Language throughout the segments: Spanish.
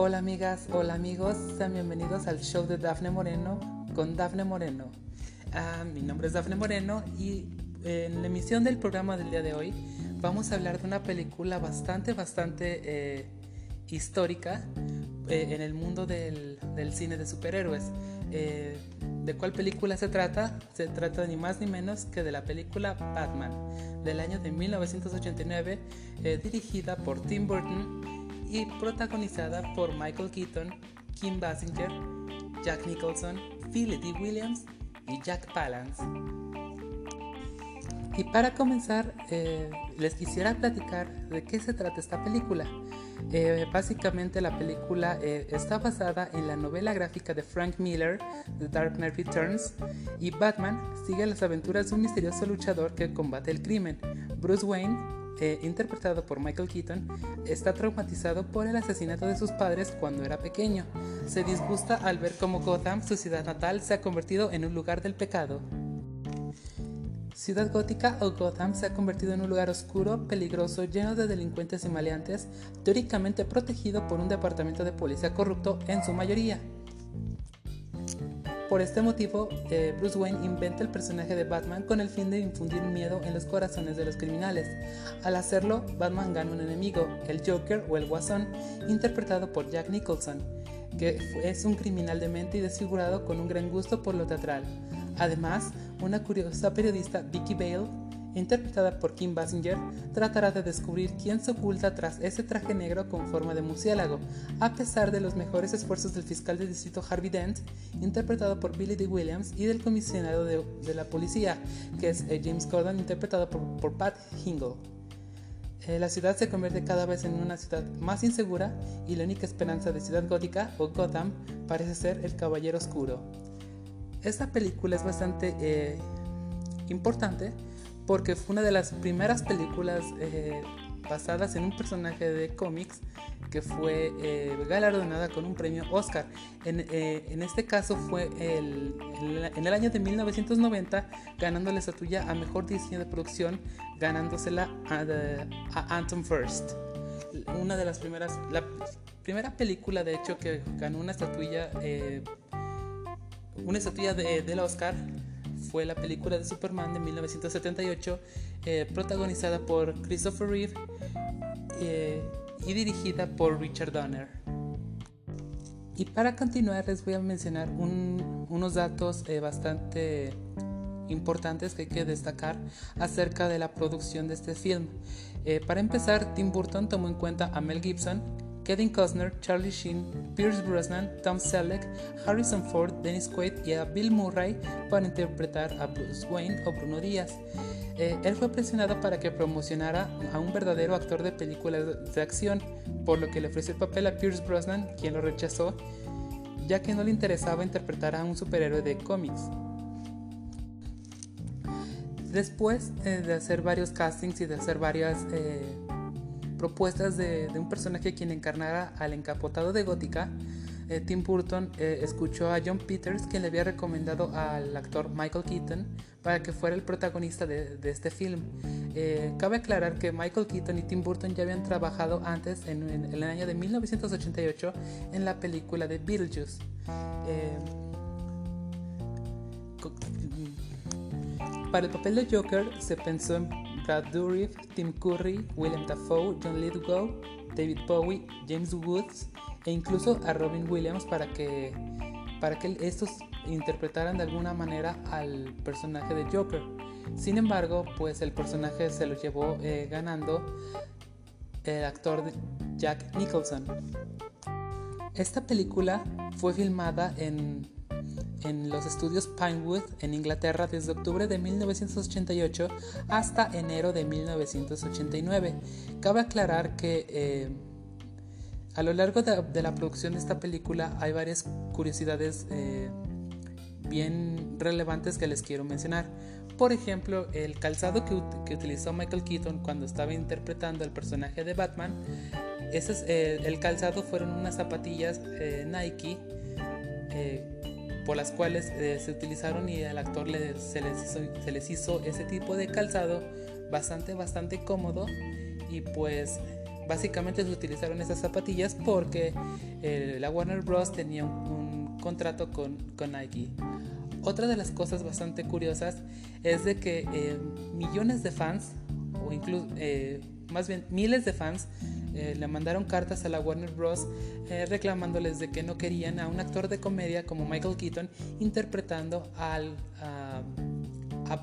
Hola amigas, hola amigos, sean bienvenidos al show de Dafne Moreno con Dafne Moreno. Ah, mi nombre es Dafne Moreno y en la emisión del programa del día de hoy vamos a hablar de una película bastante, bastante eh, histórica eh, en el mundo del, cine de superhéroes. Eh, ¿De cuál película se trata? Se trata ni más ni menos que de la película Batman del año de 1989, dirigida por Tim Burton y protagonizada por Michael Keaton, Kim Basinger, Jack Nicholson, Philip D. Williams y Jack Palance. Y para comenzar, eh, les quisiera platicar de qué se trata esta película. Eh, básicamente la película eh, está basada en la novela gráfica de Frank Miller, The Dark Knight Returns, y Batman sigue las aventuras de un misterioso luchador que combate el crimen. Bruce Wayne, interpretado por Michael Keaton, está traumatizado por el asesinato de sus padres cuando era pequeño. Se disgusta al ver cómo Gotham, su ciudad natal, se ha convertido en un lugar del pecado. Ciudad Gótica o Gotham se ha convertido en un lugar oscuro, peligroso, lleno de delincuentes y maleantes, teóricamente protegido por un departamento de policía corrupto en su mayoría. Por este motivo, eh, Bruce Wayne inventa el personaje de Batman con el fin de infundir miedo en los corazones de los criminales. Al hacerlo, Batman gana un enemigo, el Joker o el Guasón, interpretado por Jack Nicholson, que es un criminal demente y desfigurado con un gran gusto por lo teatral. Además, una curiosa periodista, Vicky Bale, interpretada por Kim Basinger, tratará de descubrir quién se oculta tras ese traje negro con forma de murciélago, a pesar de los mejores esfuerzos del fiscal de distrito Harvey Dent, interpretado por Billy D. Williams, y del comisionado de, la policía, que es eh, James Gordon, interpretado por, Pat Hingle. Eh, la ciudad se convierte cada vez en una ciudad más insegura y la única esperanza de Ciudad Gótica o Gotham parece ser el Caballero Oscuro. Esta película es bastante eh, importante porque fue una de las primeras películas eh, basadas en un personaje de cómics que fue eh, galardonada con un premio Oscar. En, este caso fue el, en el año de 1990 ganándole esa tuya a Mejor Diseño de Producción, ganándosela a, a Anton First. Una de las primeras, la primera película de hecho que ganó una estatuilla una estatuilla de, del Oscar fue la película de Superman de 1978, eh, protagonizada por Christopher Reeve eh, y dirigida por Richard Donner. Y para continuar les voy a mencionar unos datos eh, bastante importantes que hay que destacar acerca de la producción de este film. para empezar, Tim Burton tomó en cuenta a Mel Gibson, Kevin Costner, Charlie Sheen, Pierce Brosnan, Tom Selleck, Harrison Ford, Dennis Quaid y a Bill Murray para interpretar a Bruce Wayne o Bruno Díaz. Eh, él fue presionado para que promocionara a un verdadero actor de películas de acción, por lo que le ofreció el papel a Pierce Brosnan, quien lo rechazó, ya que no le interesaba interpretar a un superhéroe de cómics. Después eh, de hacer varios castings y de hacer varias eh, propuestas de, un personaje quien encarnara al encapotado de Gótica, eh, Tim Burton eh, escuchó a John Peters, quien le había recomendado al actor Michael Keaton para que fuera el protagonista de, este film. Eh, cabe aclarar que Michael Keaton y Tim Burton ya habían trabajado antes, en, en el año de 1988, en la película de Beetlejuice. para el papel de Joker se pensó en Brad Dourif, Tim Curry, William Dafoe, John Lithgow, David Bowie, James Woods e incluso a Robin Williams para que, para que estos interpretaran de alguna manera al personaje de Joker. Sin embargo, pues el personaje se lo llevó eh, ganando el actor Jack Nicholson. Esta película fue filmada en en los estudios Pinewood en Inglaterra desde octubre de 1988 hasta enero de 1989. Cabe aclarar que eh, a lo largo de, la producción de esta película hay varias curiosidades eh, bien relevantes que les quiero mencionar. Por ejemplo, el calzado que, utilizó Michael Keaton cuando estaba interpretando el personaje de Batman, ese es, eh, el calzado fueron unas zapatillas Nike por las cuales eh, se utilizaron y al actor se, les hizo, ese tipo de calzado bastante, bastante cómodo y pues básicamente se utilizaron esas zapatillas porque la Warner Bros. tenía un, contrato con, con, Nike. Otra de las cosas bastante curiosas es de que millones de fans, o incluso más bien miles de fans, eh, le mandaron cartas a la Warner Bros. Eh, reclamándoles de que no querían a un actor de comedia como Michael Keaton interpretando al, a,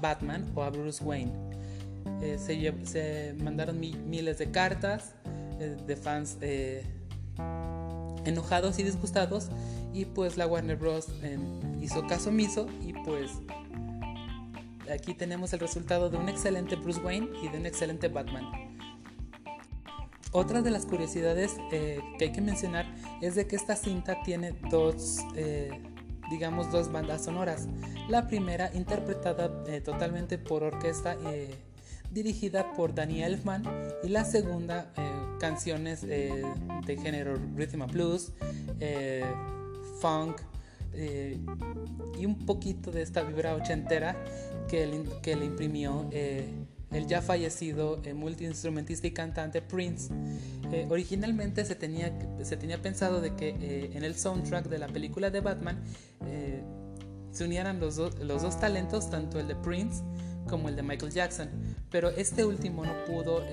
Batman o a Bruce Wayne. Eh, se, mandaron miles de cartas de fans enojados y disgustados y pues la Warner Bros. hizo caso omiso y pues aquí tenemos el resultado de un excelente Bruce Wayne y de un excelente Batman. Otra de las curiosidades eh, que hay que mencionar es de que esta cinta tiene dos, eh, digamos, dos bandas sonoras. La primera interpretada eh, totalmente por orquesta dirigida por Danny Elfman y la segunda canciones de género rhythm and blues, funk y un poquito de esta vibra ochentera que, que le imprimió el ya fallecido eh, multiinstrumentista y cantante Prince. Eh, originalmente se tenía, se tenía pensado de que eh, en el soundtrack de la película de Batman se unieran los, los dos talentos, tanto el de Prince como el de Michael Jackson, pero este último no pudo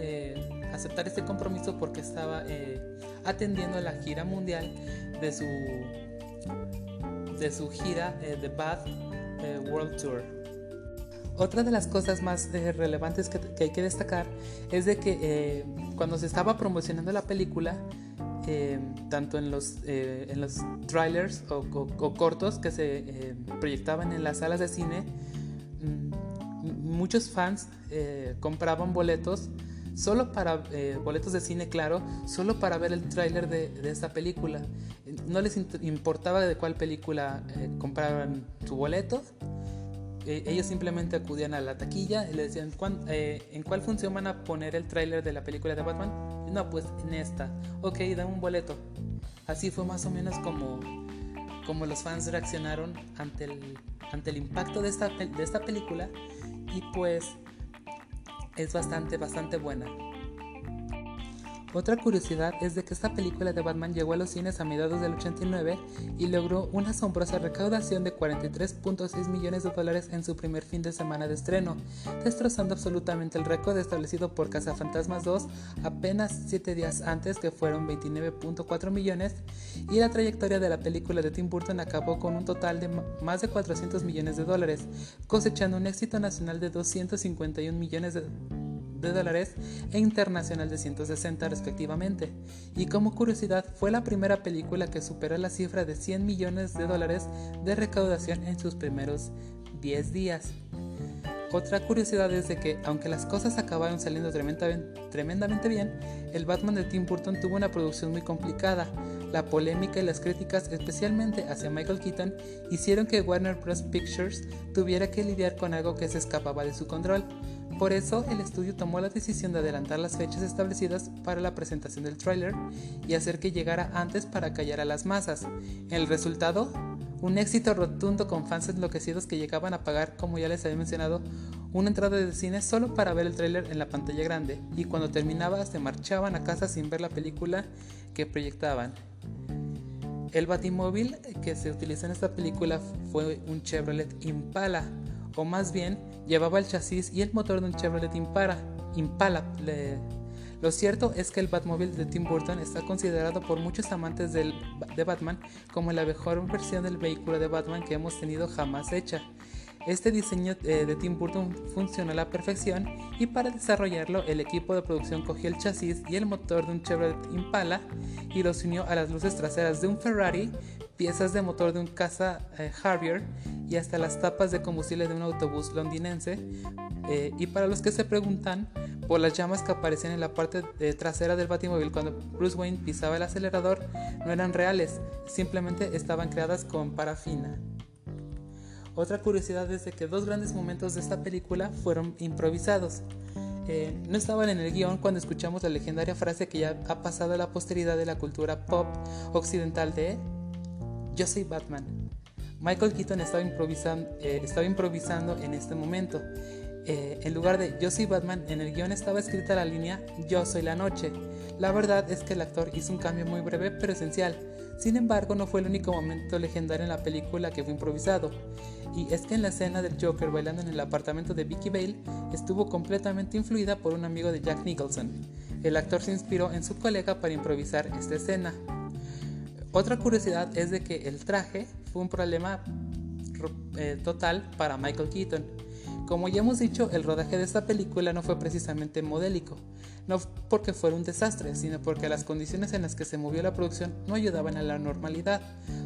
aceptar este compromiso porque estaba atendiendo la gira mundial de su, de su gira The Bath World Tour. Otra de las cosas más eh, relevantes que, hay que destacar es de que eh, cuando se estaba promocionando la película, eh, tanto en los, en los trailers o, cortos que se proyectaban en las salas de cine, mm, muchos fans compraban boletos solo para boletos de cine, claro, solo para ver el tráiler de, de, esta película. No les importaba de cuál película compraban su boleto, eh, ellos simplemente acudían a la taquilla y le decían, eh, ¿en cuál función van a poner el tráiler de la película de Batman? No, pues en esta. Ok, dame un boleto. Así fue más o menos como, como los fans reaccionaron ante el, ante el impacto de esta, de esta película y pues es bastante, bastante buena. Otra curiosidad es de que esta película de Batman llegó a los cines a mediados del 89 y logró una asombrosa recaudación de 43.6 millones de dólares en su primer fin de semana de estreno, destrozando absolutamente el récord establecido por Cazafantasmas 2 apenas 7 días antes que fueron 29.4 millones y la trayectoria de la película de Tim Burton acabó con un total de más de 400 millones de dólares, cosechando un éxito nacional de 251 millones de de dólares e internacional de 160 respectivamente. Y como curiosidad, fue la primera película que superó la cifra de 100 millones de dólares de recaudación en sus primeros 10 días. Otra curiosidad es de que, aunque las cosas acabaron saliendo tremendamente bien, el Batman de Tim Burton tuvo una producción muy complicada. La polémica y las críticas, especialmente hacia Michael Keaton, hicieron que Warner Bros. Pictures tuviera que lidiar con algo que se escapaba de su control. Por eso, el estudio tomó la decisión de adelantar las fechas establecidas para la presentación del tráiler y hacer que llegara antes para callar a las masas. El resultado, un éxito rotundo con fans enloquecidos que llegaban a pagar, como ya les había mencionado, una entrada de cine solo para ver el tráiler en la pantalla grande y cuando terminaba se marchaban a casa sin ver la película que proyectaban. El batimóvil que se utilizó en esta película fue un Chevrolet Impala, o más bien llevaba el chasis y el motor de un Chevrolet Impala. Impala lo cierto es que el Batmobile de Tim Burton está considerado por muchos amantes de Batman como la mejor versión del vehículo de Batman que hemos tenido jamás hecha. Este diseño eh, de Tim Burton funcionó a la perfección y para desarrollarlo el equipo de producción cogió el chasis y el motor de un Chevrolet Impala y los unió a las luces traseras de un Ferrari, piezas de motor de un Casa eh, Harrier y hasta las tapas de combustible de un autobús londinense. Eh, y para los que se preguntan por las llamas que aparecían en la parte trasera del batimóvil cuando Bruce Wayne pisaba el acelerador, no eran reales, simplemente estaban creadas con parafina. Otra curiosidad es de que dos grandes momentos de esta película fueron improvisados. Eh, no estaban en el guion cuando escuchamos la legendaria frase que ya ha pasado a la posteridad de la cultura pop occidental de Yo soy Batman. Michael Keaton estaba improvisando, eh, improvisando en este momento. Eh, en lugar de Yo soy Batman, en el guion estaba escrita la línea Yo soy la noche. La verdad es que el actor hizo un cambio muy breve pero esencial. Sin embargo, no fue el único momento legendario en la película que fue improvisado. Y es que en la escena del Joker bailando en el apartamento de Vicky Bale estuvo completamente influida por un amigo de Jack Nicholson. El actor se inspiró en su colega para improvisar esta escena. Otra curiosidad es de que el traje fue un problema eh, total para Michael Keaton. Como ya hemos dicho, el rodaje de esta película no fue precisamente modélico, no porque fuera un desastre, sino porque las condiciones en las que se movió la producción no ayudaban a la normalidad,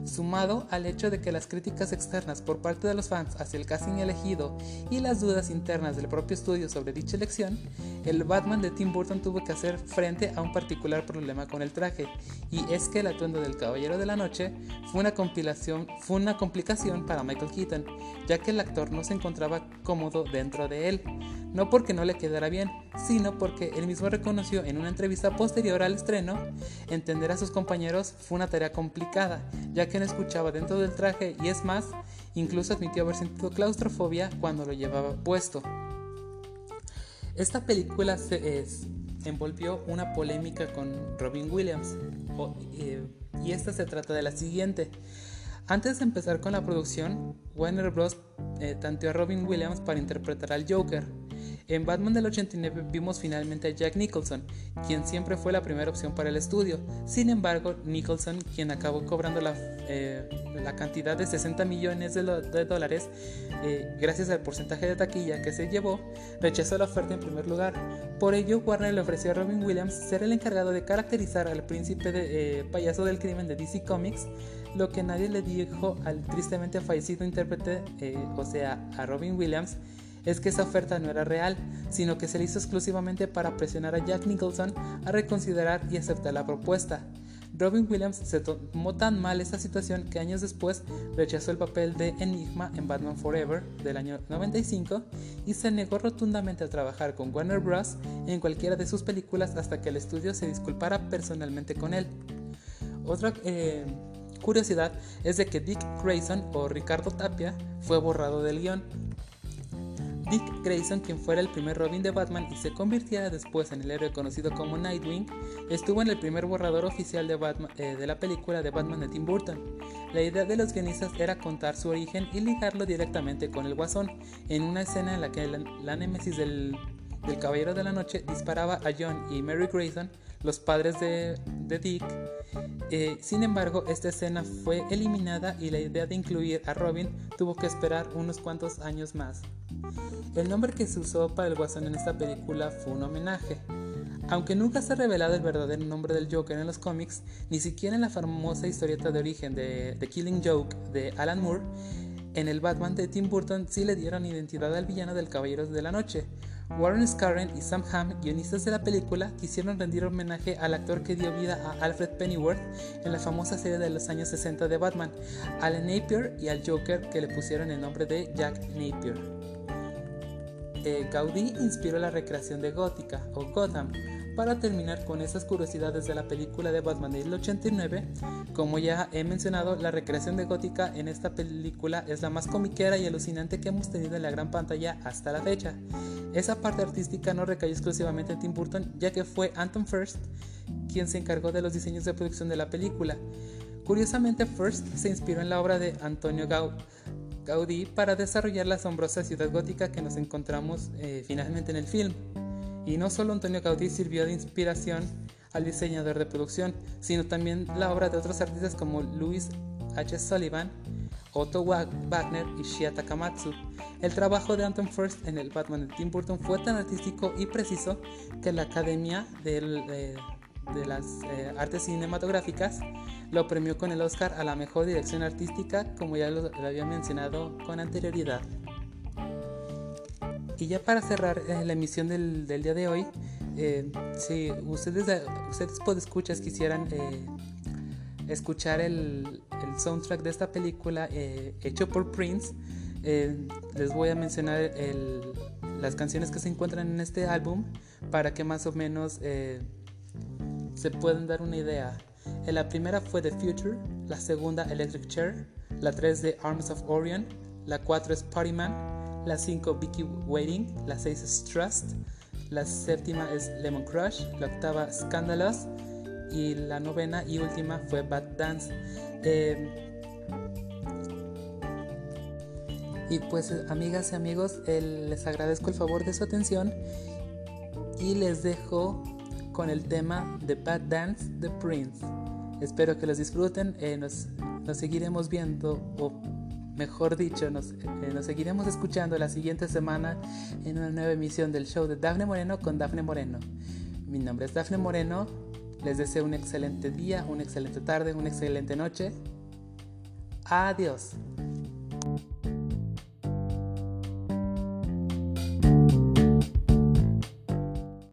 sumado al hecho de que las críticas externas por parte de los fans hacia el casting elegido y las dudas internas del propio estudio sobre dicha elección, el Batman de Tim Burton tuvo que hacer frente a un particular problema con el traje, y es que el atuendo del Caballero de la Noche fue una, compilación, fue una complicación para Michael Keaton, ya que el actor no se encontraba cómodo dentro de él no porque no le quedara bien, sino porque él mismo reconoció en una entrevista posterior al estreno, entender a sus compañeros fue una tarea complicada, ya que no escuchaba dentro del traje y es más, incluso admitió haber sentido claustrofobia cuando lo llevaba puesto. Esta película se envolvió una polémica con Robin Williams, eh, y esta se trata de la siguiente. Antes de empezar con la producción, Warner Bros. Eh, tanteó a Robin Williams para interpretar al Joker, en Batman del 89 vimos finalmente a Jack Nicholson, quien siempre fue la primera opción para el estudio. Sin embargo, Nicholson, quien acabó cobrando la, eh, cantidad de 60 millones de, dólares eh, gracias al porcentaje de taquilla que se llevó, rechazó la oferta en primer lugar. Por ello, Warner le ofreció a Robin Williams ser el encargado de caracterizar al príncipe de, eh, payaso del crimen de DC Comics, lo que nadie le dijo al tristemente fallecido intérprete, o sea, a Robin Williams, es que esa oferta no era real, sino que se le hizo exclusivamente para presionar a Jack Nicholson a reconsiderar y aceptar la propuesta. Robin Williams se tomó tan mal esta situación que años después rechazó el papel de Enigma en Batman Forever del año 95 y se negó rotundamente a trabajar con Warner Bros. en cualquiera de sus películas hasta que el estudio se disculpara personalmente con él. Otra eh, curiosidad es de que Dick Grayson o Ricardo Tapia fue borrado del guion Dick Grayson, quien fuera el primer Robin de Batman y se convirtiera después en el héroe conocido como Nightwing, estuvo en el primer borrador oficial de, eh, de la película de Batman de Tim Burton. La idea de los guionistas era contar su origen y ligarlo directamente con el Guasón, en una escena en la que la, némesis del, Caballero de la Noche disparaba a John y Mary Grayson, los padres de, Dick. Eh, sin embargo, esta escena fue eliminada y la idea de incluir a Robin tuvo que esperar unos cuantos años más. El nombre que se usó para el Guasón en esta película fue un homenaje. Aunque nunca se ha revelado el verdadero nombre del Joker en los cómics, ni siquiera en la famosa historieta de origen de The Killing Joke de Alan Moore, en el Batman de Tim Burton sí le dieron identidad al villano del Caballeros de la Noche. Warren Scarren y Sam Hamm, guionistas de la película, quisieron rendir homenaje al actor que dio vida a Alfred Pennyworth en la famosa serie de los años 60 de Batman, Alan Napier y al Joker que le pusieron el nombre de Jack Napier. Eh, Gaudí inspiró la recreación de Gótica o Gotham. Para terminar con esas curiosidades de la película de Batman del 89, como ya he mencionado, la recreación de Gótica en esta película es la más comiquera y alucinante que hemos tenido en la gran pantalla hasta la fecha. Esa parte artística no recayó exclusivamente en Tim Burton, ya que fue Anton First quien se encargó de los diseños de producción de la película. Curiosamente, First se inspiró en la obra de Antonio Gaudí Gaudí para desarrollar la asombrosa ciudad gótica que nos encontramos eh, finalmente en el film. Y no solo Antonio Gaudí sirvió de inspiración al diseñador de producción, sino también la obra de otros artistas como Louis H. Sullivan, Otto Wagner y Shia Takamatsu. El trabajo de Anton First en el Batman de Tim Burton fue tan artístico y preciso que la Academia de, de las eh, Artes Cinematográficas lo premió con el Oscar a la mejor dirección artística, como ya lo, había mencionado con anterioridad. Y ya para cerrar eh, la emisión del, día de hoy, eh, si ustedes, ustedes escuchas quisieran escuchar el, soundtrack de esta película hecho por Prince, les voy a mencionar las canciones que se encuentran en este álbum para que más o menos se puedan dar una idea la primera fue The Future, la segunda Electric Chair, la 3 de Arms of Orion, la 4 es Party Man, La 5 Vicky Waiting. La 6 es Trust. La séptima es Lemon Crush. La octava Scandalous. Y la novena y última fue Bad Dance. Eh, y pues amigas y amigos, les agradezco el favor de su atención y les dejo con el tema de Bad Dance de Prince. Espero que los disfruten, eh, nos, seguiremos viendo, o mejor dicho, nos, eh, nos seguiremos escuchando la siguiente semana en una nueva emisión del show de Dafne Moreno con Dafne Moreno. Mi nombre es Dafne Moreno, les deseo un excelente día, una excelente tarde, una excelente noche. Adiós.